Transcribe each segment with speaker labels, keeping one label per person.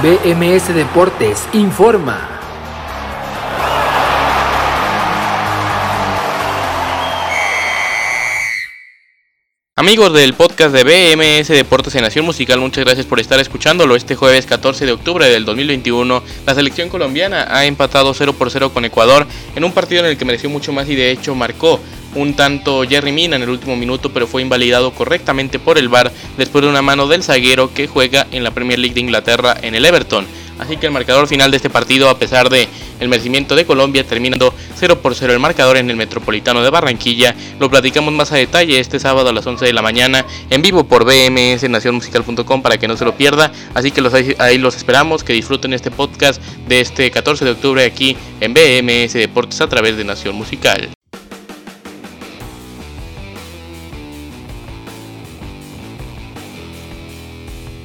Speaker 1: BMS Deportes informa.
Speaker 2: Amigos del podcast de BMS Deportes en Nación Musical, muchas gracias por estar escuchándolo. Este jueves 14 de octubre del 2021, la selección colombiana ha empatado 0 por 0 con Ecuador en un partido en el que mereció mucho más y de hecho marcó un tanto Jerry Mina en el último minuto, pero fue invalidado correctamente por el VAR después de una mano del zaguero que juega en la Premier League de Inglaterra en el Everton. Así que el marcador final de este partido, a pesar de el merecimiento de Colombia, terminando 0 por 0 el marcador en el Metropolitano de Barranquilla. Lo platicamos más a detalle este sábado a las 11 de la mañana en vivo por BMS Nacionmusical.com para que no se lo pierda. Así que los, ahí los esperamos, que disfruten este podcast de este 14 de octubre aquí en BMS Deportes a través de Nación Musical.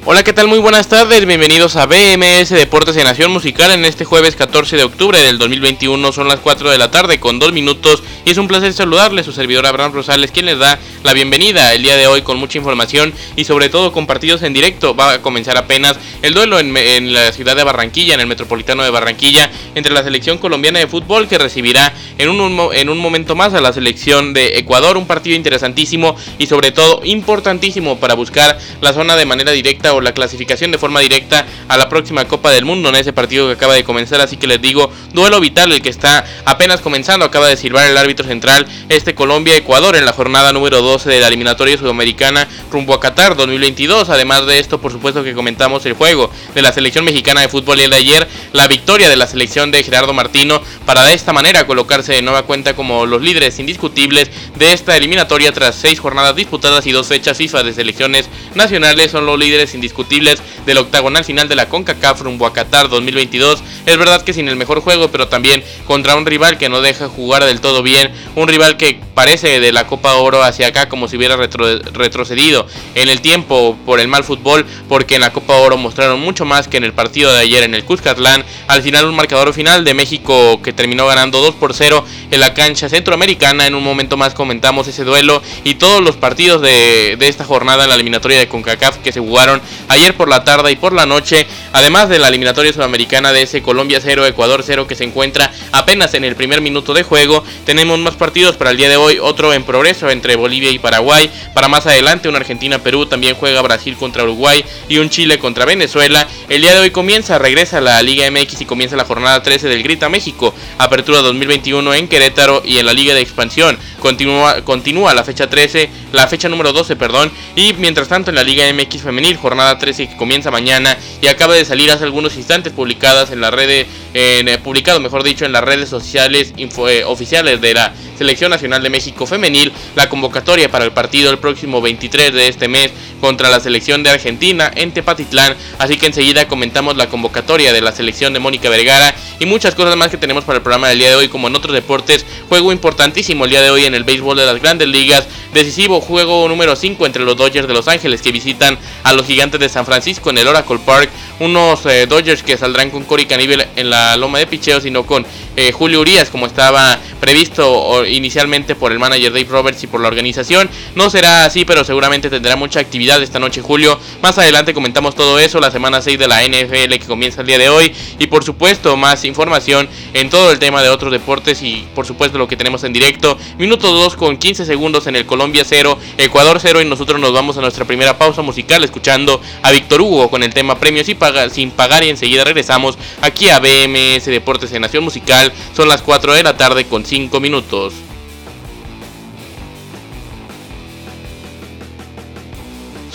Speaker 2: Hola, ¿qué tal? Muy buenas tardes, bienvenidos a BMS Deportes en Nación Musical en este jueves 14 de octubre del 2021, son las 4 de la tarde con 2 minutos y es un placer saludarles, su servidor Abraham Rosales, quien les da la bienvenida el día de hoy con mucha información y sobre todo con partidos en directo, va a comenzar apenas el duelo en, la ciudad de Barranquilla, en el Metropolitano de Barranquilla, entre la selección colombiana de fútbol que recibirá en un, en un momento más a la selección de Ecuador, un partido interesantísimo y sobre todo importantísimo para buscar la zona de manera directa o la clasificación de forma directa a la próxima Copa del Mundo en ese partido que acaba de comenzar. Así que les digo, duelo vital el que está apenas comenzando. Acaba de silbar el árbitro central este Colombia-Ecuador en la jornada número 12 de la eliminatoria sudamericana rumbo a Qatar 2022. Además de esto, por supuesto que comentamos el juego de la selección mexicana de fútbol y el de ayer, la victoria de la selección de Gerardo Martino para de esta manera colocarse de nueva cuenta como los líderes indiscutibles de esta eliminatoria tras seis jornadas disputadas y dos fechas FIFA de selecciones nacionales. Son los líderes indiscutibles indiscutibles del octagonal final de la CONCACAF rumbo a Qatar 2022. Es verdad que sin el mejor juego, pero también contra un rival que no deja jugar del todo bien, un rival que parece de la Copa Oro hacia acá como si hubiera retrocedido en el tiempo por el mal fútbol, porque en la Copa Oro mostraron mucho más que en el partido de ayer en el Cuscatlán. Al final un marcador final de México que terminó ganando 2 por 0 en la cancha centroamericana. En un momento más comentamos ese duelo y todos los partidos de, de esta jornada en la eliminatoria de CONCACAF que se jugaron ayer por la tarde y por la noche, además de la eliminatoria sudamericana de ese Colombia 0, Ecuador 0 que se encuentra apenas en el primer minuto de juego. Tenemos más partidos para el día de hoy, otro en progreso entre Bolivia y Paraguay. Para más adelante, un Argentina-Perú también juega Brasil contra Uruguay y un Chile contra Venezuela. El día de hoy comienza, regresa la Liga MX y comienza la jornada 13 del Grita México, Apertura 2021 en Querétaro y en la Liga de Expansión. Continúa, continúa la fecha 13, la fecha número 12, perdón, y mientras tanto en la Liga MX femenil, jornada 13 que comienza mañana y acaba de salir hace algunos instantes publicadas en la red, eh, publicado mejor dicho en las redes sociales eh, oficiales de la Selección Nacional de México Femenil la convocatoria para el partido el próximo 23 de este mes contra la selección de Argentina en Tepatitlán. Así que enseguida comentamos la convocatoria de la selección de Mónica Vergara y muchas cosas más que tenemos para el programa del día de hoy, como en otros deportes. Juego importantísimo el día de hoy en el béisbol de las grandes ligas. Decisivo juego número 5 entre los Dodgers de Los Ángeles que visitan a los gigantes de San Francisco en el Oracle Park. Unos eh, Dodgers que saldrán con Cory Caníbal en la loma de picheo, sino con eh, Julio Urias, como estaba previsto inicialmente por el manager Dave Roberts y por la organización. No será así, pero seguramente tendrá mucha actividad esta noche, Julio. Más adelante comentamos todo eso, la semana 6 de la NFL que comienza el día de hoy. Y por supuesto, más información en todo el tema de otros deportes y por supuesto lo que tenemos en directo. Minuto 2 con 15 segundos en el Colombia 0, Ecuador 0 y nosotros nos vamos a nuestra primera pausa musical escuchando a Víctor Hugo con el tema premios sin pagar y enseguida regresamos aquí a BMS Deportes en Nación Musical. Son las 4 de la tarde con 5 minutos.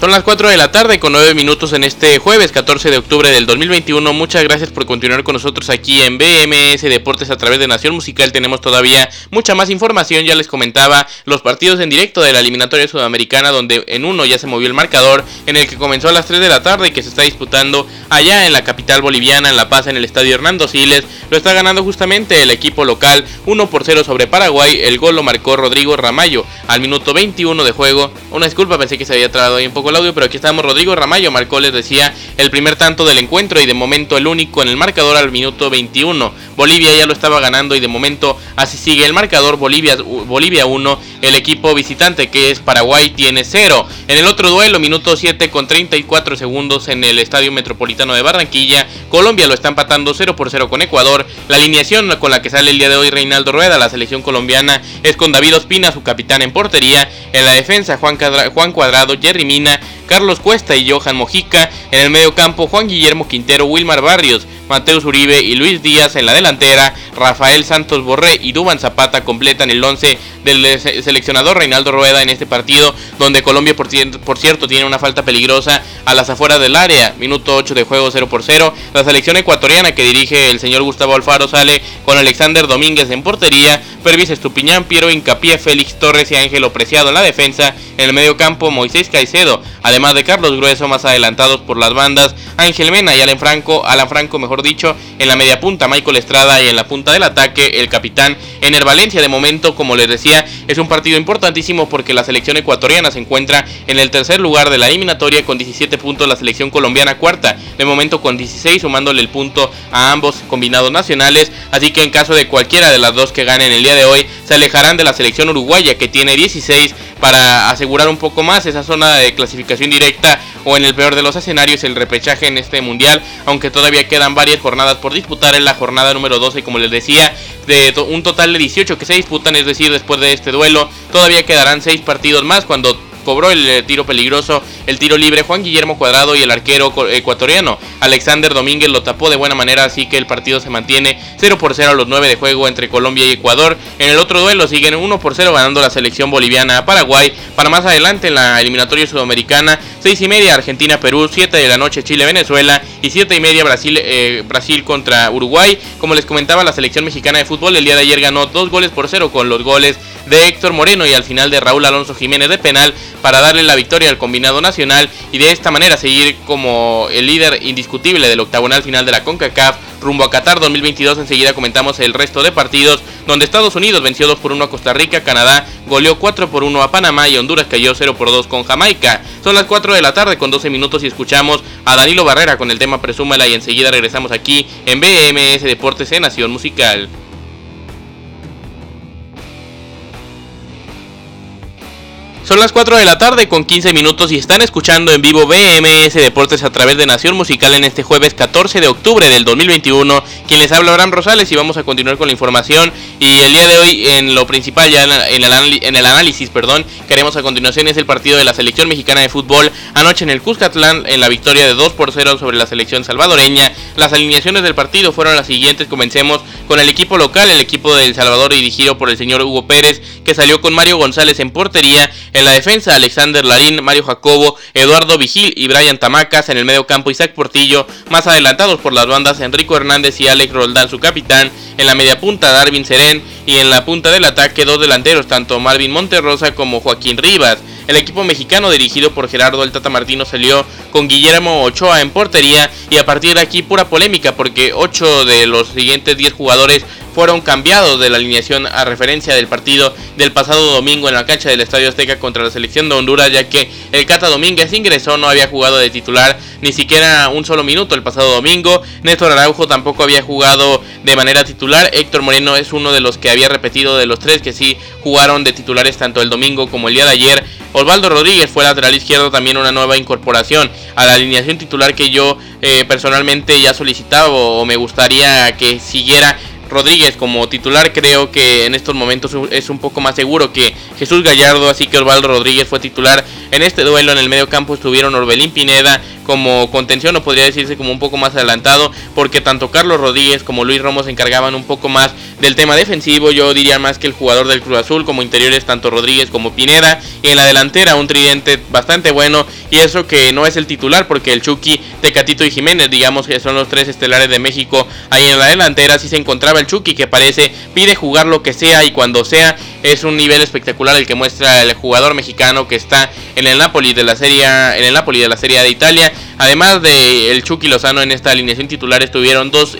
Speaker 2: Son las 4 de la tarde con 9 minutos en este jueves 14 de octubre del 2021. Muchas gracias por continuar con nosotros aquí en BMS Deportes a través de Nación Musical. Tenemos todavía mucha más información. Ya les comentaba los partidos en directo de la eliminatoria sudamericana donde en uno ya se movió el marcador en el que comenzó a las 3 de la tarde y que se está disputando allá en la capital boliviana en La Paz en el estadio Hernando Siles. Lo está ganando justamente el equipo local 1 por 0 sobre Paraguay. El gol lo marcó Rodrigo Ramayo al minuto 21 de juego. Una disculpa, pensé que se había trabado ahí un poco el audio, pero aquí estamos. Rodrigo Ramayo marcó, les decía, el primer tanto del encuentro y de momento el único en el marcador al minuto 21. Bolivia ya lo estaba ganando y de momento así sigue el marcador. Bolivia, Bolivia 1, el equipo visitante que es Paraguay tiene 0. En el otro duelo, minuto 7 con 34 segundos en el Estadio Metropolitano de Barranquilla, Colombia lo está empatando 0 por 0 con Ecuador. La alineación con la que sale el día de hoy Reinaldo Rueda, la selección colombiana, es con David Ospina, su capitán en portería. En la defensa, Juan, Juan Cuadrado, Jerry Mina, Carlos Cuesta y Johan Mojica. En el medio campo, Juan Guillermo Quintero, Wilmar Barrios, Mateus Uribe y Luis Díaz en la delantera. Rafael Santos Borré y Duban Zapata completan el 11 del seleccionador Reinaldo Rueda en este partido, donde Colombia, por, cierto, tiene una falta peligrosa a las afueras del área. Minuto 8 de juego 0 por 0. La selección ecuatoriana que dirige el señor Gustavo Alfaro sale con Alexander Domínguez en portería, Pervis Estupiñán, Piero Incapié, Félix Torres y Ángelo Preciado en la defensa. En el medio campo, Moisés Caicedo, además de Carlos Grueso, más adelantados por las bandas, Ángel Mena y Alan Franco, Alan Franco, mejor dicho, en la media punta, Michael Estrada y en la punta del ataque, el capitán Ener Valencia. De momento, como les decía, es un partido importantísimo porque la selección ecuatoriana se encuentra en el tercer lugar de la eliminatoria con 17 puntos, la selección colombiana cuarta, de momento con 16, sumándole el punto a ambos combinados nacionales. Así que en caso de cualquiera de las dos que ganen el día de hoy, se alejarán de la selección uruguaya que tiene 16 para asegurar un poco más esa zona de clasificación directa o en el peor de los escenarios el repechaje en este mundial, aunque todavía quedan varias jornadas por disputar. En la jornada número 12, como les decía, de un total de 18 que se disputan, es decir, después de este duelo, todavía quedarán 6 partidos más cuando cobró el eh, tiro peligroso, el tiro libre Juan Guillermo Cuadrado y el arquero ecuatoriano Alexander Domínguez lo tapó de buena manera, así que el partido se mantiene 0 por 0 a los 9 de juego entre Colombia y Ecuador. En el otro duelo siguen 1 por 0 ganando la selección boliviana a Paraguay. Para más adelante en la eliminatoria sudamericana, 6 y media Argentina-Perú, 7 de la noche Chile-Venezuela y 7 y media Brasil, eh, Brasil contra Uruguay. Como les comentaba, la selección mexicana de fútbol el día de ayer ganó 2 goles por 0 con los goles de Héctor Moreno y al final de Raúl Alonso Jiménez de penal para darle la victoria al combinado nacional y de esta manera seguir como el líder indiscutible del octagonal final de la CONCACAF rumbo a Qatar 2022. Enseguida comentamos el resto de partidos donde Estados Unidos venció 2 por 1 a Costa Rica, Canadá goleó 4 por 1 a Panamá y Honduras cayó 0 por 2 con Jamaica. Son las 4 de la tarde con 12 minutos y escuchamos a Danilo Barrera con el tema Presúmala y enseguida regresamos aquí en BMS Deportes en Nación Musical. Son las 4 de la tarde con 15 minutos y están escuchando en vivo BMS Deportes a través de Nación Musical en este jueves 14 de octubre del 2021. Quien les habla Abraham Rosales y vamos a continuar con la información. Y el día de hoy en lo principal, ya en el, en el análisis, perdón, que haremos a continuación es el partido de la selección mexicana de fútbol. Anoche en el Cuscatlán en la victoria de 2 por 0 sobre la selección salvadoreña. Las alineaciones del partido fueron las siguientes. Comencemos con el equipo local, el equipo de El Salvador dirigido por el señor Hugo Pérez, que salió con Mario González en portería. En la defensa, Alexander Larín, Mario Jacobo, Eduardo Vigil y Brian Tamacas. En el medio campo, Isaac Portillo. Más adelantados por las bandas, Enrico Hernández y Alex Roldán, su capitán. En la media punta, Darwin Serén. Y en la punta del ataque, dos delanteros, tanto Marvin Monterrosa como Joaquín Rivas. El equipo mexicano dirigido por Gerardo El Tata Martino salió con Guillermo Ochoa en portería y a partir de aquí pura polémica porque 8 de los siguientes 10 jugadores fueron cambiados de la alineación a referencia del partido del pasado domingo en la cancha del Estadio Azteca contra la selección de Honduras, ya que el Cata Domínguez ingresó, no había jugado de titular ni siquiera un solo minuto el pasado domingo. Néstor Araujo tampoco había jugado de manera titular. Héctor Moreno es uno de los que había repetido de los tres que sí jugaron de titulares tanto el domingo como el día de ayer. Osvaldo Rodríguez fue lateral izquierdo, también una nueva incorporación a la alineación titular que yo eh, personalmente ya solicitaba o me gustaría que siguiera Rodríguez como titular. Creo que en estos momentos es un poco más seguro que Jesús Gallardo, así que Osvaldo Rodríguez fue titular en este duelo en el medio campo estuvieron Orbelín Pineda como contención o podría decirse como un poco más adelantado porque tanto Carlos Rodríguez como Luis Romo se encargaban un poco más del tema defensivo, yo diría más que el jugador del Cruz Azul como interiores tanto Rodríguez como Pineda. Y en la delantera un tridente bastante bueno y eso que no es el titular porque el Chucky, Tecatito y Jiménez digamos que son los tres estelares de México ahí en la delantera sí se encontraba el Chucky que parece pide jugar lo que sea y cuando sea es un nivel espectacular el que muestra el jugador mexicano que está en el Napoli de la serie en el Napoli de la Serie de Italia. Además de el Chucky Lozano en esta alineación titular estuvieron dos,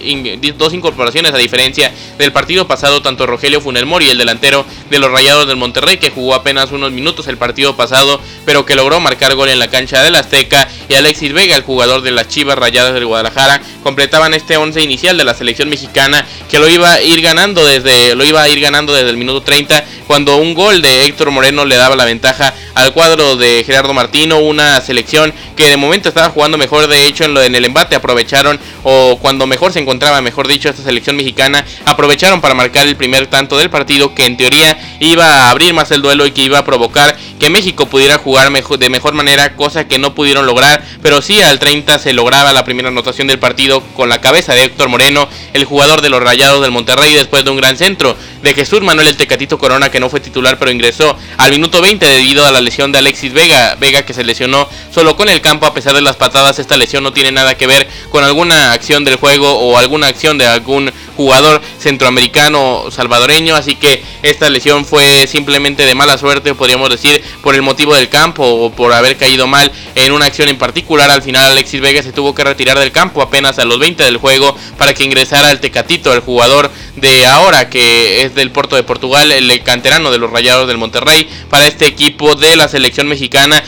Speaker 2: dos incorporaciones a diferencia del partido pasado, tanto Rogelio Funel Mori, el delantero de los Rayados del Monterrey, que jugó apenas unos minutos el partido pasado, pero que logró marcar gol en la cancha del Azteca, y Alexis Vega, el jugador de las Chivas Rayadas del Guadalajara, completaban este once inicial de la selección mexicana que lo iba a ir ganando desde lo iba a ir ganando desde el minuto 30 cuando un gol de Héctor Moreno le daba la ventaja al cuadro de Gerardo Martino, una selección que de momento estaba jugando mejor, de hecho en, lo, en el embate aprovecharon, o cuando mejor se encontraba, mejor dicho, esta selección mexicana, aprovecharon para marcar el primer tanto del partido que en teoría iba a abrir más el duelo y que iba a provocar que México pudiera jugar mejor, de mejor manera, cosa que no pudieron lograr, pero sí al 30 se lograba la primera anotación del partido con la cabeza de Héctor Moreno, el jugador de los Rayados del Monterrey, después de un gran centro de Jesús Manuel el Tecatito Corona, que no fue titular pero ingresó al minuto 20 debido a la lesión de Alexis Vega, Vega que se lesionó solo con el campo a pesar de las patadas, esta lesión no tiene nada que ver con alguna acción del juego o alguna acción de algún jugador centroamericano salvadoreño, así que esta lesión fue simplemente de mala suerte, podríamos decir, por el motivo del campo o por haber caído mal en una acción en particular. Al final Alexis Vega se tuvo que retirar del campo apenas a los 20 del juego para que ingresara el Tecatito, el jugador de ahora que es del Porto de Portugal, el canterano de los Rayados del Monterrey, para este equipo de la selección mexicana.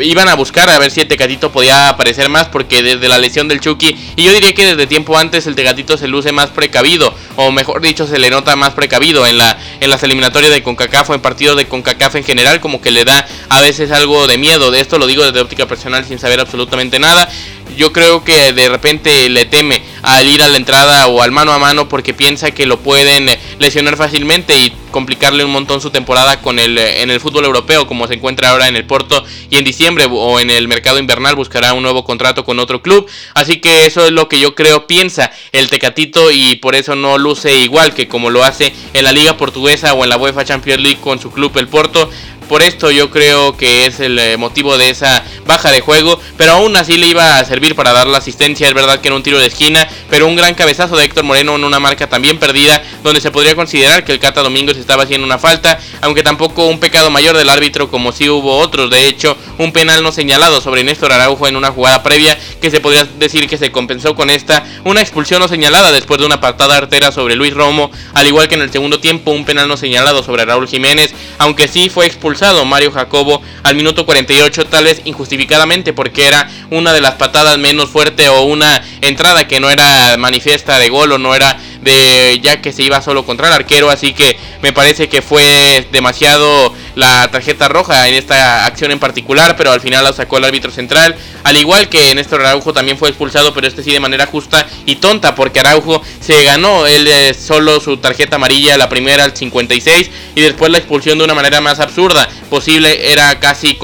Speaker 2: iban a buscar a ver si el Tecatito podía aparecer más porque desde la lesión del Chucky y yo diría que desde tiempo antes el Tecatito se luce más precavido o mejor dicho se le nota más precavido en la en las eliminatorias de CONCACAF o en partidos de CONCACAF en general como que le da a veces algo de miedo de esto lo digo desde óptica personal sin saber absolutamente nada yo creo que de repente le teme al ir a la entrada o al mano a mano porque piensa que lo pueden eh, lesionar fácilmente y complicarle un montón su temporada con el eh, en el fútbol europeo como se encuentra ahora en el Porto y en diciembre o en el mercado invernal buscará un nuevo contrato con otro club. Así que eso es lo que yo creo piensa el Tecatito y por eso no luce igual que como lo hace en la liga portuguesa o en la UEFA Champions League con su club el Porto por esto yo creo que es el eh, motivo de esa baja de juego. Pero aún así le iba a servir para dar la asistencia. Es verdad que en un tiro de esquina. Pero un gran cabezazo de Héctor Moreno en una marca también perdida. Donde se podría considerar que el Cata Domingos estaba haciendo una falta. Aunque tampoco un pecado mayor del árbitro como si hubo otros. De hecho, un penal no señalado sobre Néstor Araujo en una jugada previa. Que se podría decir que se compensó con esta. Una expulsión no señalada después de una patada artera sobre Luis Romo. Al igual que en el segundo tiempo un penal no señalado sobre Raúl Jiménez. Aunque sí fue expulsado Mario Jacobo al minuto 48, tal vez injustificadamente porque era una de las patadas menos fuerte o una entrada que no era manifiesta de gol o no era de ya que se iba solo contra el arquero, así que me parece que fue demasiado la tarjeta roja en esta acción en particular, pero al final la sacó el árbitro central, al igual que Néstor Araujo también fue expulsado, pero este sí de manera justa y tonta, porque Araujo se ganó él eh, solo su tarjeta amarilla, la primera al 56, y después la expulsión de una manera más absurda, posible, era casi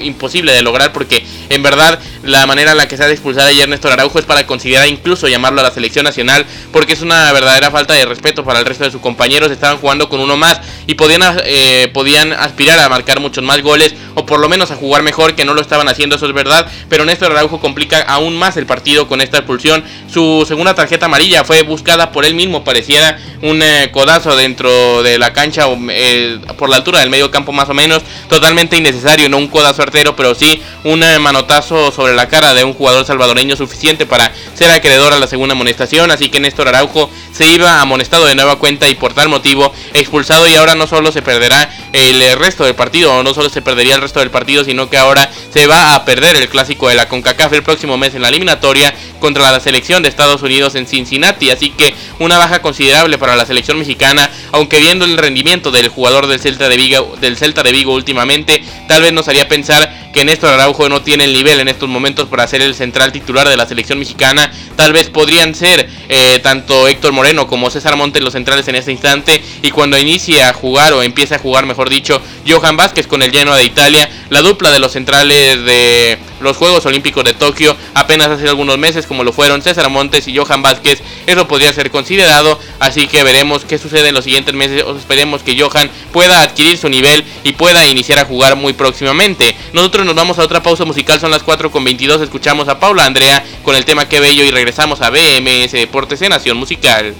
Speaker 2: imposible de lograr, porque en verdad la manera en la que se ha de expulsar ayer Néstor Araujo es para considerar incluso llamarlo a la selección nacional, porque es una verdadera falta de respeto para el resto de sus compañeros, estaban jugando con uno más y podían, eh, podían aspirar a marcar muchos más goles o por lo menos a jugar mejor que no lo estaban haciendo, eso es verdad, pero Néstor Araujo complica aún más el partido con esta expulsión. Su segunda tarjeta amarilla fue buscada por él mismo, pareciera un eh, codazo dentro de la cancha eh, por la altura del medio campo más o menos, totalmente innecesario, no un codazo artero, pero sí un eh, manotazo sobre la cara de un jugador salvadoreño suficiente para ser acreedor a la segunda amonestación, así que Néstor Araujo se iba amonestado de nueva cuenta y por tal motivo expulsado y ahora no solo se perderá el resto del partido, no solo se perdería el resto del partido, sino que ahora se va a perder el clásico de la CONCACAF el próximo mes en la eliminatoria contra la selección de Estados Unidos en Cincinnati, así que una baja considerable para la selección mexicana, aunque viendo el rendimiento del jugador del Celta de Vigo, del Celta de Vigo últimamente, tal vez nos haría pensar que Néstor Araujo no tiene el nivel en estos momentos para ser el central titular de la selección mexicana. Tal vez podrían ser eh, tanto Héctor Moreno como César Montes los centrales en este instante. Y cuando inicie a jugar o empiece a jugar, mejor dicho, Johan Vázquez con el Genoa de Italia, la dupla de los centrales de los Juegos Olímpicos de Tokio apenas hace algunos meses, como lo fueron César Montes y Johan Vázquez, eso podría ser considerado. Así que veremos qué sucede en los siguientes meses. O esperemos que Johan pueda adquirir su nivel y pueda iniciar a jugar muy próximamente. Nosotros nos vamos a otra pausa musical, son las 4 con 22. Escuchamos a Paula Andrea con el tema Que Bello y regresamos a BMS Deportes en Nación Musical.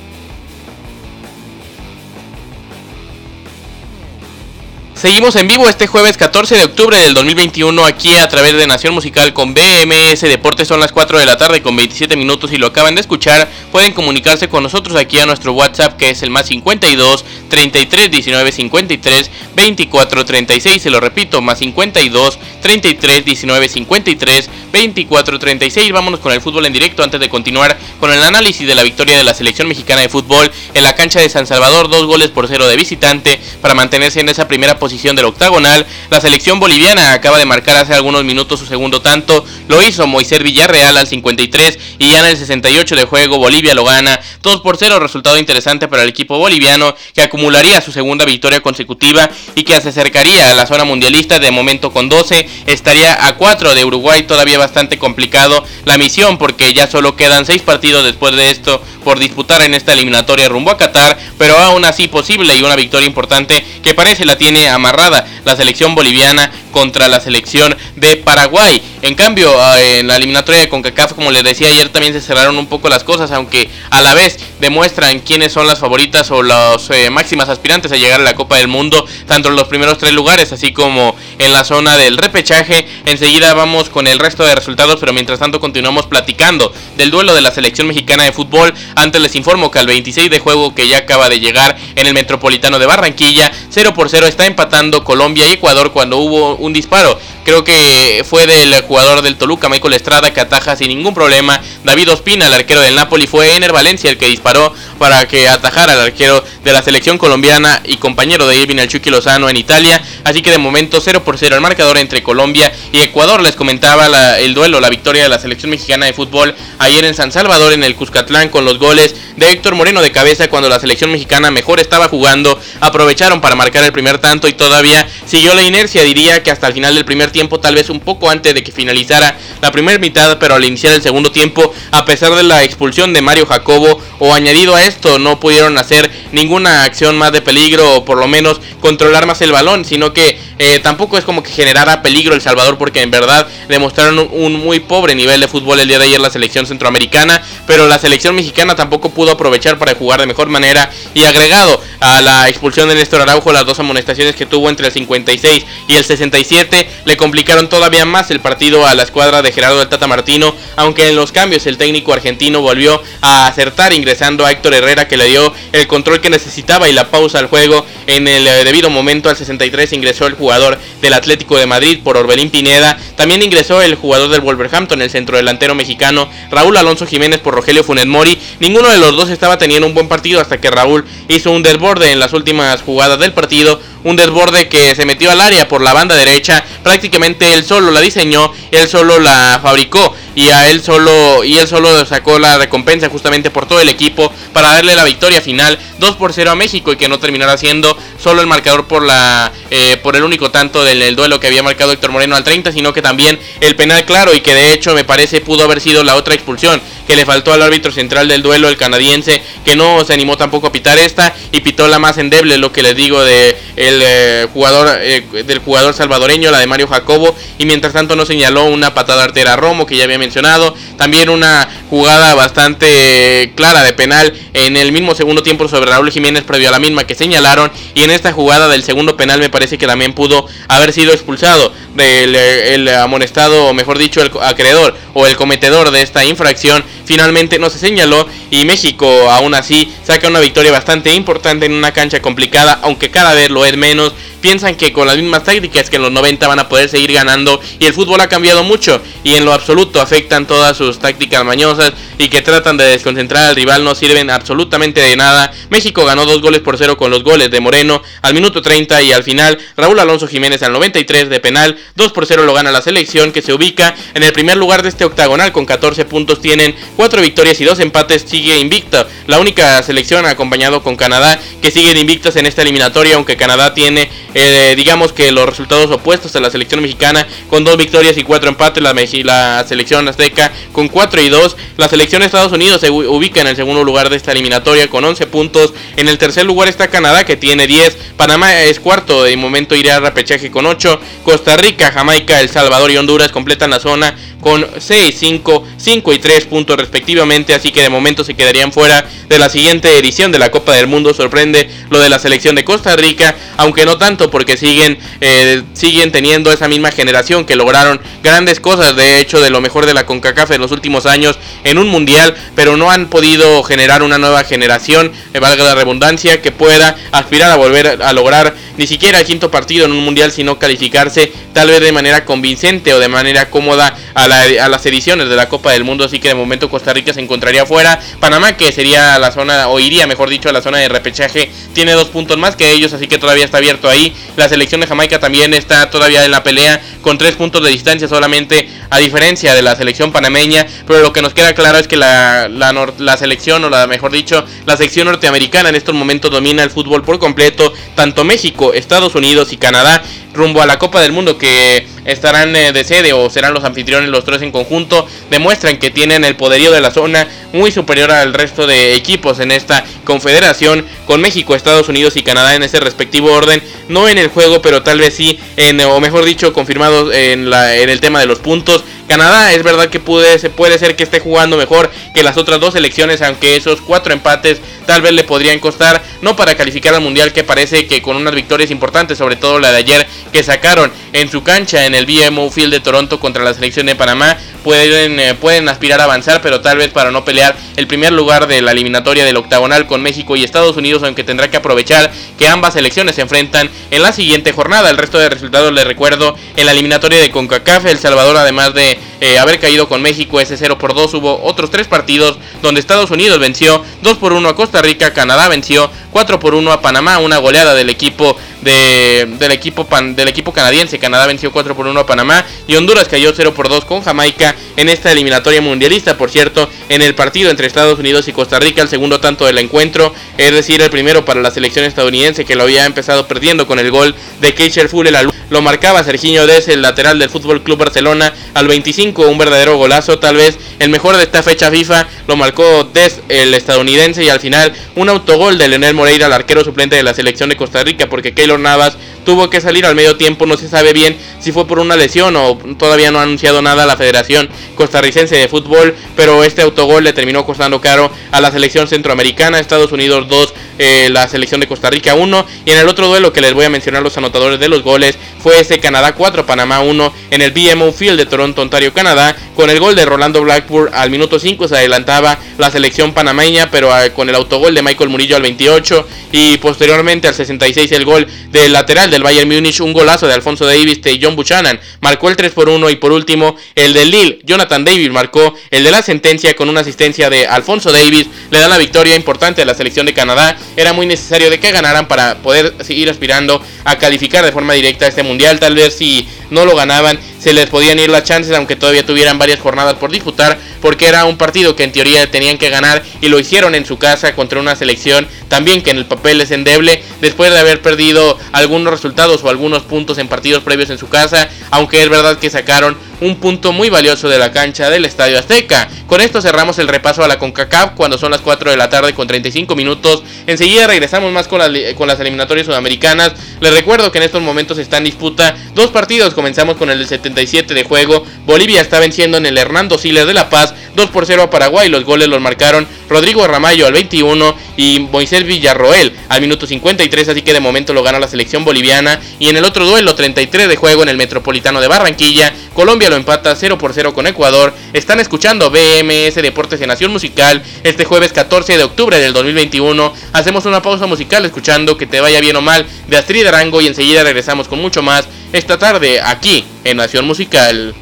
Speaker 2: Seguimos en vivo este jueves 14 de octubre del 2021 aquí a través de Nación Musical con BMS Deportes. Son las 4 de la tarde con 27 minutos y lo acaban de escuchar. Pueden comunicarse con nosotros aquí a nuestro WhatsApp que es el más 52 33 19 53 24 36. Se lo repito, más 52 33 19 53 24-36. Vámonos con el fútbol en directo antes de continuar con el análisis de la victoria de la selección mexicana de fútbol en la cancha de San Salvador, dos goles por cero de visitante para mantenerse en esa primera posición del octagonal. La selección boliviana acaba de marcar hace algunos minutos su segundo tanto, lo hizo Moisés Villarreal al 53 y ya en el 68 de juego Bolivia lo gana. 2 por 0, resultado interesante para el equipo boliviano que acumularía su segunda victoria consecutiva y que se acercaría a la zona mundialista. De momento con 12, estaría a 4 de Uruguay, todavía bastante complicado la misión porque ya solo quedan 6 partidos después de esto por disputar en esta eliminatoria rumbo a Qatar, pero aún así posible y una victoria importante que parece la tiene amarrada la selección boliviana contra la selección de Paraguay. En cambio, ah, en la eliminatoria de CONCACAF, como les decía ayer, también se cerraron un poco las cosas, aunque a la vez demuestran quiénes son las favoritas o las eh, máximas aspirantes a llegar a la Copa del Mundo, tanto en los primeros tres lugares, así como en la zona del repechaje. Enseguida vamos con el resto de resultados, pero mientras tanto continuamos platicando del duelo de la selección mexicana de fútbol. Antes les informo que al 26 de juego que ya acaba de llegar en el Metropolitano de Barranquilla, 0 por 0 está empatando Colombia y Ecuador cuando hubo un disparo. Creo que fue del jugador del Toluca, Michael Estrada, que ataja sin ningún problema. David Ospina, el arquero del Napoli, fue Ener Valencia el que disparó para que atajara al arquero de la selección colombiana y compañero de Irving Alchuqui Lozano en Italia. Así que de momento 0 por 0 el marcador entre Colombia y Ecuador. Les comentaba el duelo, la victoria de la selección mexicana de fútbol ayer en San Salvador en el Cuscatlán con los goles de Héctor Moreno de cabeza cuando la selección mexicana mejor estaba jugando. Aprovecharon para marcar el primer tanto y todavía siguió la inercia. Diría que hasta el final del primer tiempo, tal vez un poco antes de que finalizara la primera mitad, pero al iniciar el segundo tiempo, a pesar de la expulsión de Mario Jacobo o añadido a esto, no pudieron hacer ninguna acción más de peligro o por lo menos controlar más el balón, sino que eh, tampoco es como que generara peligro El Salvador porque en verdad demostraron un, muy pobre nivel de fútbol el día de ayer la selección centroamericana, pero la selección mexicana tampoco pudo aprovechar para jugar de mejor manera y agregado a la expulsión de Néstor Araujo, las dos amonestaciones que tuvo entre el 56 y el 67 le complicaron todavía más el partido a la escuadra de Gerardo del Tata Martino, aunque en los cambios el técnico argentino volvió a acertar ingresando a Héctor Herrera que le dio el control que necesitaba y la pausa al juego en el eh, debido momento al 63 ingresó el jugador del Atlético de Madrid por Orbelín Pineda. También ingresó el jugador del Wolverhampton, el centrodelantero mexicano Raúl Alonso Jiménez por Rogelio Funes Mori. Ninguno de los dos estaba teniendo un buen partido hasta que Raúl hizo un desborde en las últimas jugadas del partido. Un desborde que se metió al área por la banda derecha. Prácticamente él solo la diseñó, él solo la fabricó y a él solo y él solo sacó la recompensa justamente por todo el equipo para darle la victoria final 2 por 0 a México y que no terminara siendo solo el marcador por la eh, por el único tanto del duelo que había marcado Héctor Moreno al 30 sino que también el penal claro y que de hecho me parece pudo haber sido la otra expulsión que le faltó al árbitro central del duelo el canadiense que no se animó tampoco a pitar esta y pitó la más endeble lo que les digo de el eh, jugador eh, del jugador salvadoreño la de Mario Jacobo y mientras tanto no señaló una patada artera a Romo que ya había mencionado. También una jugada bastante clara de penal en el mismo segundo tiempo sobre Raúl Jiménez previo a la misma que señalaron. Y en esta jugada del segundo penal me parece que también pudo haber sido expulsado el amonestado, o mejor dicho, el acreedor o el cometedor de esta infracción. Finalmente no se señaló y México aún así saca una victoria bastante importante en una cancha complicada, aunque cada vez lo es menos piensan que con las mismas tácticas que en los 90 van a poder seguir ganando y el fútbol ha cambiado mucho y en lo absoluto afectan todas sus tácticas mañosas y que tratan de desconcentrar al rival no sirven absolutamente de nada. México ganó dos goles por cero con los goles de Moreno al minuto 30 y al final Raúl Alonso Jiménez al 93 de penal, 2 por 0 lo gana la selección que se ubica en el primer lugar de este octagonal. Con 14 puntos tienen 4 victorias y 2 empates sigue invicta. La única selección acompañado con Canadá que siguen invictas en esta eliminatoria aunque Canadá tiene eh, digamos que los resultados opuestos a la selección mexicana con dos victorias y cuatro empates, la, la selección azteca con 4 y 2, la selección de Estados Unidos se ubica en el segundo lugar de esta eliminatoria con 11 puntos, en el tercer lugar está Canadá que tiene 10, Panamá es cuarto, de momento irá a repechaje con 8, Costa Rica, Jamaica, El Salvador y Honduras completan la zona con 6, 5, 5 y 3 puntos respectivamente, así que de momento se quedarían fuera de la siguiente edición de la Copa del Mundo. Sorprende lo de la selección de Costa Rica, aunque no tanto porque siguen, eh, siguen teniendo esa misma generación que lograron grandes cosas, de hecho de lo mejor de la CONCACAF en los últimos años en un mundial, pero no han podido generar una nueva generación, eh, valga la redundancia, que pueda aspirar a volver a lograr ni siquiera el quinto partido en un mundial, sino calificarse tal vez de manera convincente o de manera cómoda a, a las ediciones de la Copa del Mundo. Así que de momento Costa Rica se encontraría fuera. Panamá, que sería la zona, o iría mejor dicho, a la zona de repechaje, tiene dos puntos más que ellos, así que todavía está abierto ahí. La selección de Jamaica también está todavía en la pelea con tres puntos de distancia solamente, a diferencia de la selección panameña. Pero lo que nos queda claro es que la, la, la selección, o la mejor dicho, la sección norteamericana en estos momentos domina el fútbol por completo. Tanto México, Estados Unidos y Canadá rumbo a la Copa del Mundo que estarán eh, de sede o serán los anfitriones los tres en conjunto, demuestran que tienen el poderío de la zona muy superior al resto de equipos en esta confederación, con México, Estados Unidos y Canadá en ese respectivo orden, no en el juego, pero tal vez sí, en, o mejor dicho, confirmados en, la, en el tema de los puntos. Canadá es verdad que puede, puede ser que esté jugando mejor que las otras dos selecciones, aunque esos cuatro empates tal vez le podrían costar, no para calificar al Mundial, que parece que con unas victorias importantes, sobre todo la de ayer, que sacaron en su cancha en el BMO Field de Toronto contra la selección de Panamá, pueden, eh, pueden aspirar a avanzar, pero tal vez para no pelear el primer lugar de la eliminatoria del octagonal con México y Estados Unidos, aunque tendrá que aprovechar que ambas selecciones se enfrentan en la siguiente jornada. El resto de resultados les recuerdo en la eliminatoria de CONCACAF, El Salvador además de eh, haber caído con México ese 0 por 2. Hubo otros tres partidos donde Estados Unidos venció 2 por 1 a Costa Rica, Canadá venció 4 por 1 a Panamá, una goleada del equipo de, del equipo pan, del equipo canadiense. Canadá venció 4 por 1 a Panamá y Honduras cayó 0 por 2 con Jamaica en esta eliminatoria mundialista. Por cierto, en el partido entre Estados Unidos y Costa Rica, el segundo tanto del encuentro, es decir, el primero para la selección estadounidense que lo había empezado perdiendo con el gol de Keisher Full la lo marcaba Serginho Des, el lateral del Fútbol Club Barcelona, al 25, un verdadero golazo, tal vez el mejor de esta fecha FIFA, lo marcó Des, el estadounidense, y al final un autogol de Leonel Moreira, el arquero suplente de la selección de Costa Rica, porque Keylor Navas tuvo que salir al medio tiempo, no se sabe bien si fue por una lesión o todavía no ha anunciado nada la Federación Costarricense de Fútbol, pero este autogol le terminó costando caro a la selección centroamericana, Estados Unidos 2, eh, la selección de Costa Rica 1, y en el otro duelo que les voy a mencionar los anotadores de los goles fue ese Canadá 4, Panamá 1 en el BMO Field de Toronto, Ontario, Canadá, con el gol de Rolando Blackburn al minuto 5 se adelantaba la selección panameña, pero ah, con el autogol de Michael Murillo al 28 y posteriormente al 66 el gol del lateral del Bayern Múnich, un golazo de Alfonso Davis y John Buchanan, marcó el 3 por 1 y por último el del Lille, Jonathan Davis marcó el de la sentencia con una asistencia de Alfonso Davis, le da la victoria importante a la selección de Canadá, era muy necesario de que ganaran para poder seguir aspirando a calificar de forma directa a este mundial, tal vez si no lo ganaban se les podían ir las chances aunque todavía tuvieran varias jornadas por disputar porque era un partido que en teoría tenían que ganar y lo hicieron en su casa contra una selección también que en el papel es endeble después de haber perdido algunos resultados o algunos puntos en partidos previos en su casa aunque es verdad que sacaron un punto muy valioso de la cancha del Estadio Azteca. Con esto cerramos el repaso a la CONCACAF cuando son las 4 de la tarde con 35 minutos. Enseguida regresamos más con las, con las eliminatorias sudamericanas. Les recuerdo que en estos momentos está en disputa dos partidos. Comenzamos con el del 77 de juego. Bolivia está venciendo en el Hernando Siles de La Paz 2 por 0 a Paraguay. Los goles los marcaron Rodrigo Ramallo al 21 y Moisés Villarroel al minuto 53. Así que de momento lo gana la selección boliviana. Y en el otro duelo, 33 de juego en el Metropolitano de Barranquilla, Colombia lo empata 0 por 0 con Ecuador. Están escuchando BMS Deportes en Nación Musical este jueves 14 de octubre del 2021. Hacemos una pausa musical escuchando que te vaya bien o mal de Astrid Arango y enseguida regresamos con mucho más esta tarde aquí en Nación Musical.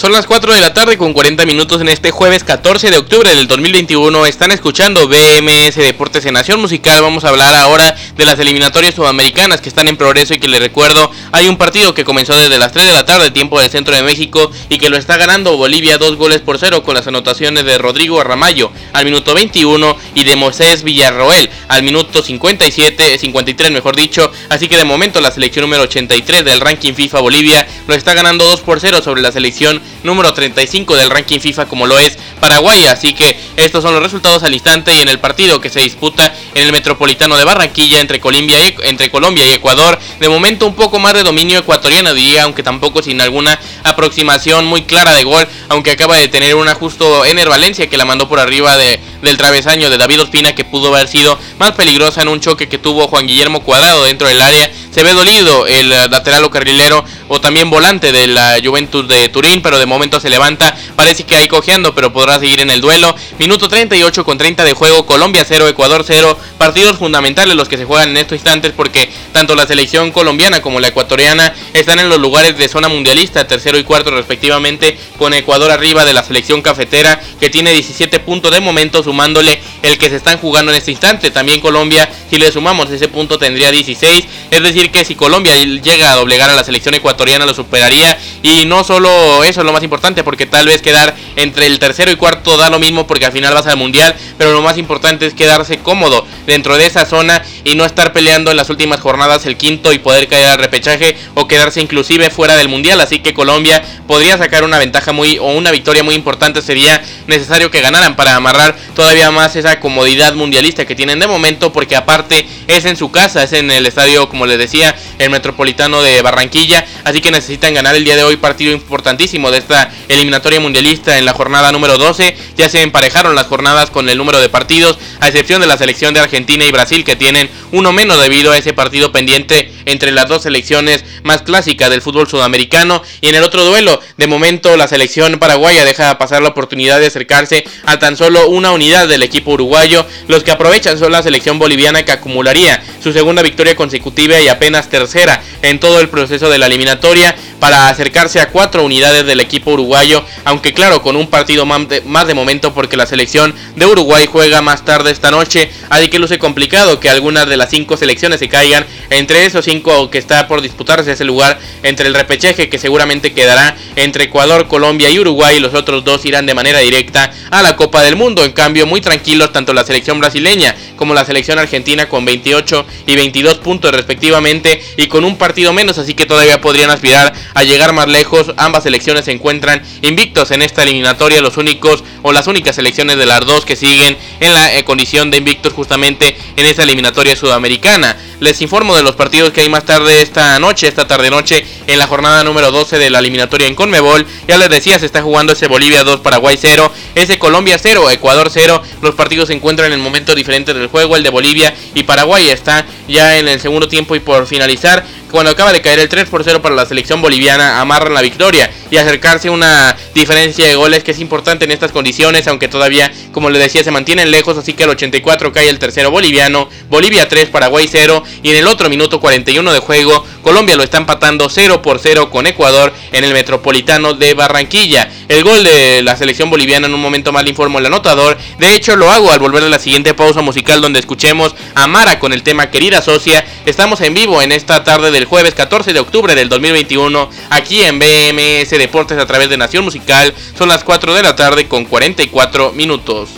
Speaker 2: Son las 4 de la tarde con 40 minutos en este jueves 14 de octubre del 2021. Están escuchando BMS Deportes en Nación Musical. Vamos a hablar ahora de las eliminatorias sudamericanas que están en progreso y que les recuerdo, hay un partido que comenzó desde las 3 de la tarde, tiempo del centro de México, y que lo está ganando Bolivia dos goles por cero con las anotaciones de Rodrigo Arramayo al minuto 21 y de Moisés Villarroel al minuto 57, 53 mejor dicho. Así que de momento la selección número 83 del ranking FIFA Bolivia lo está ganando 2 por 0 sobre la selección número 35 del ranking FIFA como lo es Paraguay. Así que estos son los resultados al instante y en el partido que se disputa en el Metropolitano de Barranquilla entre Colombia y, entre Colombia y Ecuador. De momento un poco más de dominio ecuatoriano diría, aunque tampoco sin alguna aproximación muy clara de gol, aunque acaba de tener una justo Ener Valencia que la mandó por arriba de, del travesaño de David Ospina que pudo haber sido más peligrosa en un choque que tuvo Juan Guillermo Cuadrado dentro del área. Se ve dolido el lateral o carrilero o también volante de la Juventus de Turín, pero de momento se levanta, parece que ahí cojeando, pero podrá seguir en el duelo. Minuto 38 con 30 de juego, Colombia 0, Ecuador 0, partidos fundamentales los que se juegan en estos instantes porque tanto la selección colombiana como la ecuatoriana están en los lugares de zona mundialista, tercero y cuarto respectivamente, con Ecuador arriba de la selección cafetera que tiene 17 puntos de momento sumándole el que se están jugando en este instante. También Colombia, si le sumamos ese punto tendría 16, es decir que si Colombia llega a doblegar a la selección ecuatoriana lo superaría y no solo eso es lo más importante porque tal vez quedar entre el tercero y cuarto da lo mismo porque al final vas al mundial, pero lo más importante es quedarse cómodo dentro de esa zona y no estar peleando en las últimas jornadas el quinto y poder caer al repechaje o quedarse inclusive fuera del mundial, así que Colombia podría sacar una ventaja muy o una victoria muy importante, sería necesario que ganaran para amarrar todavía más esa comodidad mundialista que tienen de momento porque aparte es en su casa, es en el estadio como les decía, el Metropolitano de Barranquilla, así que necesitan ganar el día de hoy partido importantísimo de esta eliminatoria mundialista en la jornada número 12, ya se emparejaron las jornadas con el número de partidos, a excepción de la selección de Argentina y Brasil que tienen uno menos debido a ese partido pendiente entre las dos selecciones más clásicas del fútbol sudamericano. Y en el otro duelo, de momento la selección paraguaya deja pasar la oportunidad de acercarse a tan solo una unidad del equipo uruguayo, los que aprovechan son la selección boliviana que acumularía su segunda victoria consecutiva y apenas tercera en todo el proceso de la eliminatoria para a cuatro unidades del equipo uruguayo, aunque claro, con un partido más de, momento porque la selección de Uruguay juega más tarde esta noche, así que luce complicado que algunas de las cinco selecciones se caigan, entre esos cinco que está por disputarse ese lugar, entre el repechaje que seguramente quedará entre Ecuador, Colombia y Uruguay, y los otros dos irán de manera directa a la Copa del Mundo, en cambio muy tranquilos tanto la selección brasileña como la selección argentina con 28 y 22 puntos respectivamente y con un partido menos, así que todavía podrían aspirar a llegar más lejos. Ambas selecciones se encuentran invictos en esta eliminatoria, los únicos o las únicas selecciones de las dos que siguen en la eh, condición de invictos justamente en esta eliminatoria sudamericana. Les informo de los partidos que hay más tarde esta noche, esta tarde noche, en la jornada número 12 de la eliminatoria en Conmebol. Ya les decía, se está jugando ese Bolivia 2, Paraguay 0, ese Colombia 0, Ecuador 0. Los partidos se encuentran en momentos diferentes del juego. El de Bolivia y Paraguay está ya en el segundo tiempo y por finalizar cuando acaba de caer el 3 por 0 para la selección boliviana, amarran la victoria y acercarse una diferencia de goles que es importante en estas condiciones, aunque todavía, como le decía, se mantienen lejos, así que al 84 cae el tercero boliviano, Bolivia 3, Paraguay 0, y en el otro minuto 41 de juego, Colombia lo está empatando 0 por 0 con Ecuador en el Metropolitano de Barranquilla. El gol de la selección boliviana en un momento más le informo el anotador, de hecho lo hago al volver a la siguiente pausa musical donde escuchemos a Mara con el tema Querida Socia, estamos en vivo en esta tarde de el jueves 14 de octubre del 2021 aquí en BMS Deportes a través de Nación Musical. Son las 4 de la tarde con 44 minutos.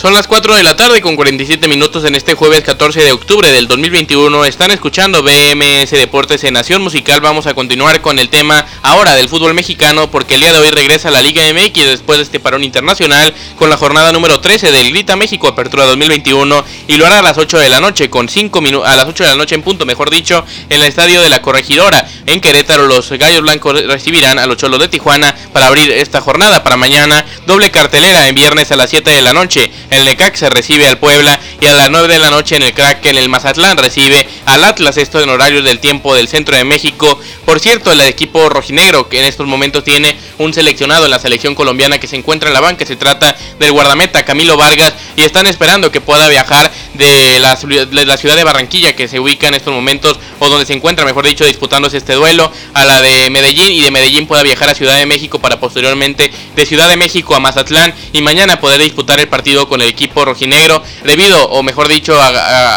Speaker 2: Son las 4 de la tarde con 47 minutos en este jueves 14 de octubre del 2021. Están escuchando BMS Deportes en Nación Musical. Vamos a continuar con el tema ahora del fútbol mexicano porque el día de hoy regresa la Liga MX después de este parón internacional con la jornada número 13 del Grita México Apertura 2021 y lo hará a las 8 de la noche con 5 minutos a las 8 de la noche en punto, mejor dicho, en el estadio de la Corregidora. En Querétaro los Gallos Blancos recibirán a los Cholos de Tijuana para abrir esta jornada para mañana. Doble cartelera en viernes a las 7 de la noche el Necaxa recibe al Puebla y a las 9 de la noche en el Kraken el Mazatlán recibe al Atlas, esto en horarios del tiempo del centro de México. Por cierto, el equipo rojinegro que en estos momentos tiene un seleccionado en la selección colombiana que se encuentra en la banca, se trata del guardameta Camilo Vargas y están esperando que pueda viajar de la, de la ciudad de Barranquilla que se ubica en estos momentos o donde se encuentra, mejor dicho, disputándose este duelo a la de Medellín y de Medellín pueda viajar a Ciudad de México para posteriormente de Ciudad de México a Mazatlán y mañana poder disputar el partido con el equipo rojinegro, debido, o mejor dicho,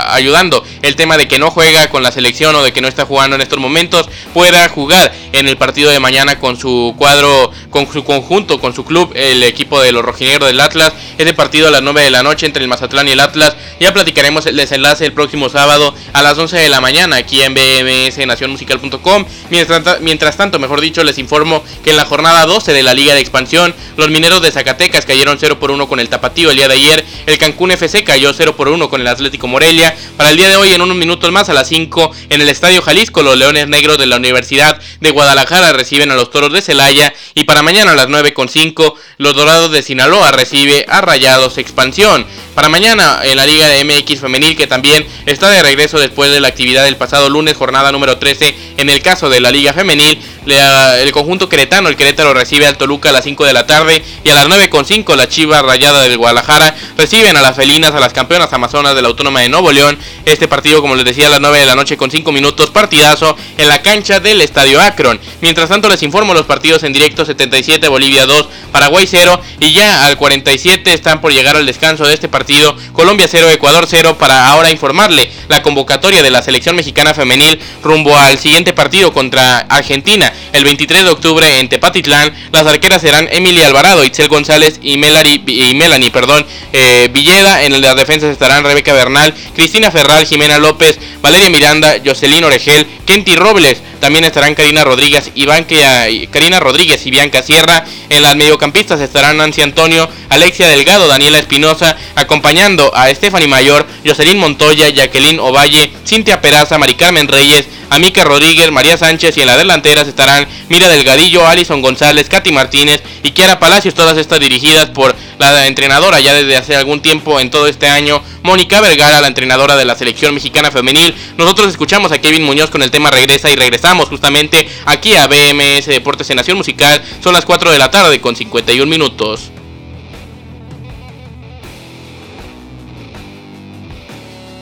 Speaker 2: ayudando el tema de que no juega con la selección o de que no está jugando en estos momentos, pueda jugar en el partido de mañana con su cuadro, con su conjunto, con su club, el equipo de los rojinegros del Atlas. Ese partido a las 9 de la noche entre el Mazatlán y el Atlas. Ya platicaremos el desenlace el próximo sábado a las 11 de la mañana aquí en BMS Nacionmusical.com. Mientras, mientras tanto, mejor dicho, les informo que en la jornada 12 de la Liga de Expansión, los mineros de Zacatecas cayeron 0 por 1 con el Tapatío el día de ayer el Cancún FC cayó 0 por 1 con el Atlético Morelia. Para el día de hoy, en unos minutos más, a las 5, en el Estadio Jalisco, los Leones Negros de la Universidad de Guadalajara reciben a los Toros de Celaya. Y para mañana a las 9 con 5, los Dorados de Sinaloa recibe a Rayados Expansión. Para mañana en la Liga de MX Femenil que también está de regreso después de la actividad del pasado lunes, jornada número 13 en el caso de la Liga Femenil. El conjunto queretano, el Querétaro recibe al Toluca a las 5 de la tarde y a las 9.5 la Chiva Rayada del Guadalajara reciben a las felinas, a las campeonas amazonas de la Autónoma de Nuevo León. Este partido, como les decía, a las 9 de la noche con 5 minutos, partidazo en la cancha del Estadio Akron. Mientras tanto les informo los partidos en directo 77 Bolivia 2, Paraguay 0 y ya al 47 están por llegar al descanso de este partido Colombia 0, Ecuador 0 para ahora informarle la convocatoria de la selección mexicana femenil rumbo al siguiente partido contra Argentina el 23 de octubre en Tepatitlán. Las arqueras serán Emilia Alvarado, Itzel González y Melanie, y Melanie perdón, eh, Villeda. En las defensas estarán Rebeca Bernal, Cristina Ferral, Jimena López, Valeria Miranda, Jocelyn Oregel, Kenty Robles. También estarán Karina Rodríguez, y Karina Rodríguez y Bianca Sierra. En las mediocampistas estarán Nancy Antonio, Alexia Delgado, Daniela Espinosa, acompañando a Stephanie Mayor, Jocelyn Montoya, Jacqueline Ovalle, Cintia Peraza, Mari Carmen Reyes, Amica Rodríguez, María Sánchez y en las delanteras estarán Mira Delgadillo, Alison González, Katy Martínez y Kiara Palacios, todas estas dirigidas por la entrenadora ya desde hace algún tiempo en todo este año, Mónica Vergara, la entrenadora de la selección mexicana femenil. Nosotros escuchamos a Kevin Muñoz con el tema Regresa y regresamos justamente aquí a BMS Deportes en Nación Musical. Son las 4 de la tarde con 51 minutos.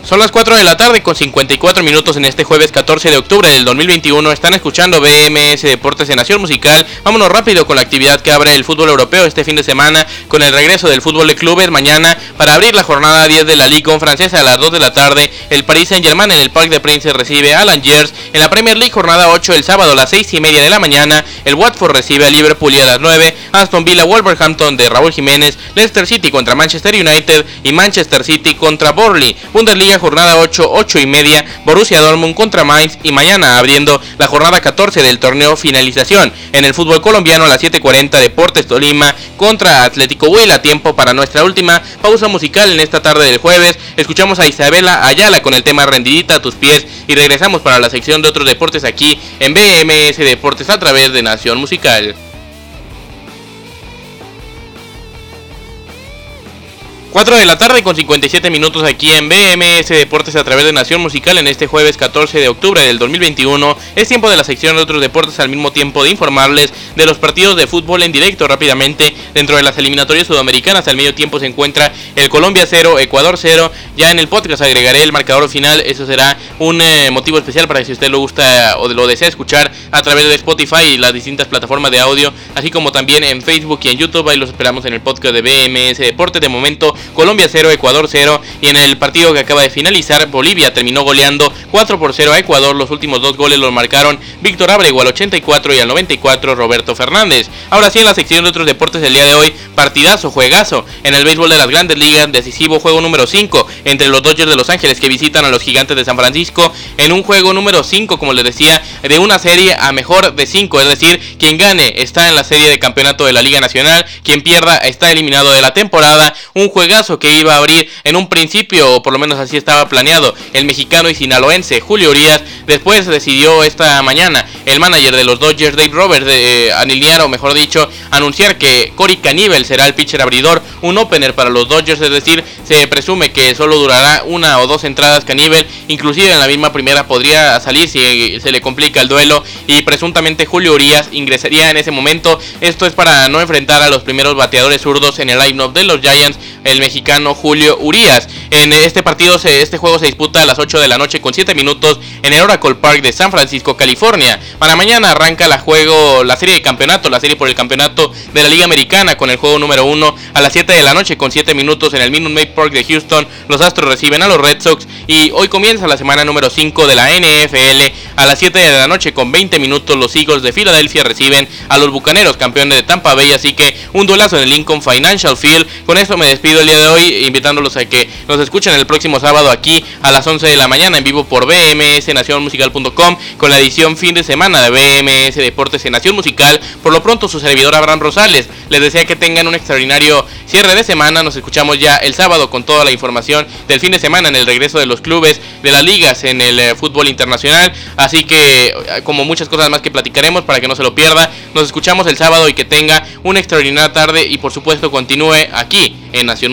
Speaker 2: Son las 4 de la tarde con 54 minutos en este jueves 14 de octubre del 2021. Están escuchando BMS Deportes de Nación Musical. Vámonos rápido con la actividad que abre el fútbol europeo este fin de semana con el regreso del fútbol de clubes mañana para abrir la jornada 10 de la Liga francesa a las 2 de la tarde. El Paris Saint Germain en el Parc de Princes recibe a Langers. En la Premier League jornada 8 el sábado a las 6 y media de la mañana. El Watford recibe a Liverpool y a las 9. Aston Villa Wolverhampton de Raúl Jiménez. Leicester City contra Manchester United y Manchester City contra Burnley. Bundesliga jornada 8, 8 y media, Borussia Dortmund contra Mainz y mañana abriendo la jornada 14 del torneo finalización. En el fútbol colombiano a las 7.40 Deportes Tolima contra Atlético Huila. Tiempo para nuestra última pausa musical en esta tarde del jueves. Escuchamos a Isabela Ayala con el tema Rendidita a tus pies y regresamos para la sección de otros deportes aquí en BMS Deportes a través de Nación Musical. 4 de la tarde con 57 minutos aquí en BMS Deportes a través de Nación Musical en este jueves 14 de octubre del 2021. Es tiempo de la sección de otros deportes al mismo tiempo de informarles de los partidos de fútbol en directo rápidamente dentro de las eliminatorias sudamericanas. Al medio tiempo se encuentra el Colombia 0, Ecuador 0. Ya en el podcast agregaré el marcador final. Eso será un eh, motivo especial para que si usted lo gusta o lo desea escuchar a través de Spotify y las distintas plataformas de audio, así como también en Facebook y en YouTube. Ahí los esperamos en el podcast de BMS Deportes. De momento Colombia 0, Ecuador 0 y en el partido que acaba de finalizar Bolivia terminó goleando 4 por 0 a Ecuador. Los últimos dos goles los marcaron Víctor Abrego al 84 y al 94 Roberto Fernández. Ahora sí en la sección de otros deportes del día de hoy, partidazo, juegazo en el béisbol de las grandes ligas, decisivo juego número 5 entre los Dodgers de Los Ángeles que visitan a los Gigantes de San Francisco en un juego número 5, como les decía, de una serie a mejor de 5, es decir, quien gane está en la serie de campeonato de la Liga Nacional, quien pierda está eliminado de la temporada, un juegazo que iba a abrir en un principio, o por lo menos así estaba planeado, el mexicano y sinaloense Julio Urias. Después decidió esta mañana el manager de los Dodgers, Dave Roberts, de eh, aniliar, o mejor dicho, anunciar que Cory Caníbal será el pitcher abridor, un opener para los Dodgers, es decir, se presume que solo durará una o dos entradas Caníbal, inclusive en la misma primera podría salir si se le complica el duelo y presuntamente Julio Urias ingresaría en ese momento. Esto es para no enfrentar a los primeros bateadores zurdos en el line-up de los Giants, el mexicano Julio Urias. En este partido, este juego se disputa a las 8 de la noche con 7 minutos en el Oracle Park de San Francisco, California. Para mañana arranca la juego, la serie de campeonato, la serie por el campeonato de la Liga Americana con el juego número 1 a las 7 de la noche con 7 minutos en el Minute Maid Park de Houston. Los Astros reciben a los Red Sox y hoy comienza la semana número 5 de la NFL a las 7 de la noche con 20 minutos los Eagles de Filadelfia reciben a los Bucaneros, campeones de Tampa Bay, así que un duelazo en el Lincoln Financial Field. Con esto me despido de hoy invitándolos a que nos escuchen el próximo sábado aquí a las 11 de la mañana en vivo por BMS Nacionmusical.com con la edición fin de semana de BMS Deportes en Nación Musical. Por lo pronto su servidor Abraham Rosales les desea que tengan un extraordinario cierre de semana. Nos escuchamos ya el sábado con toda la información del fin de semana en el regreso de los clubes de las ligas en el eh, fútbol internacional. Así que eh, como muchas cosas más que platicaremos para que no se lo pierda. Nos escuchamos el sábado y que tenga una extraordinaria tarde y por supuesto continúe aquí en Nación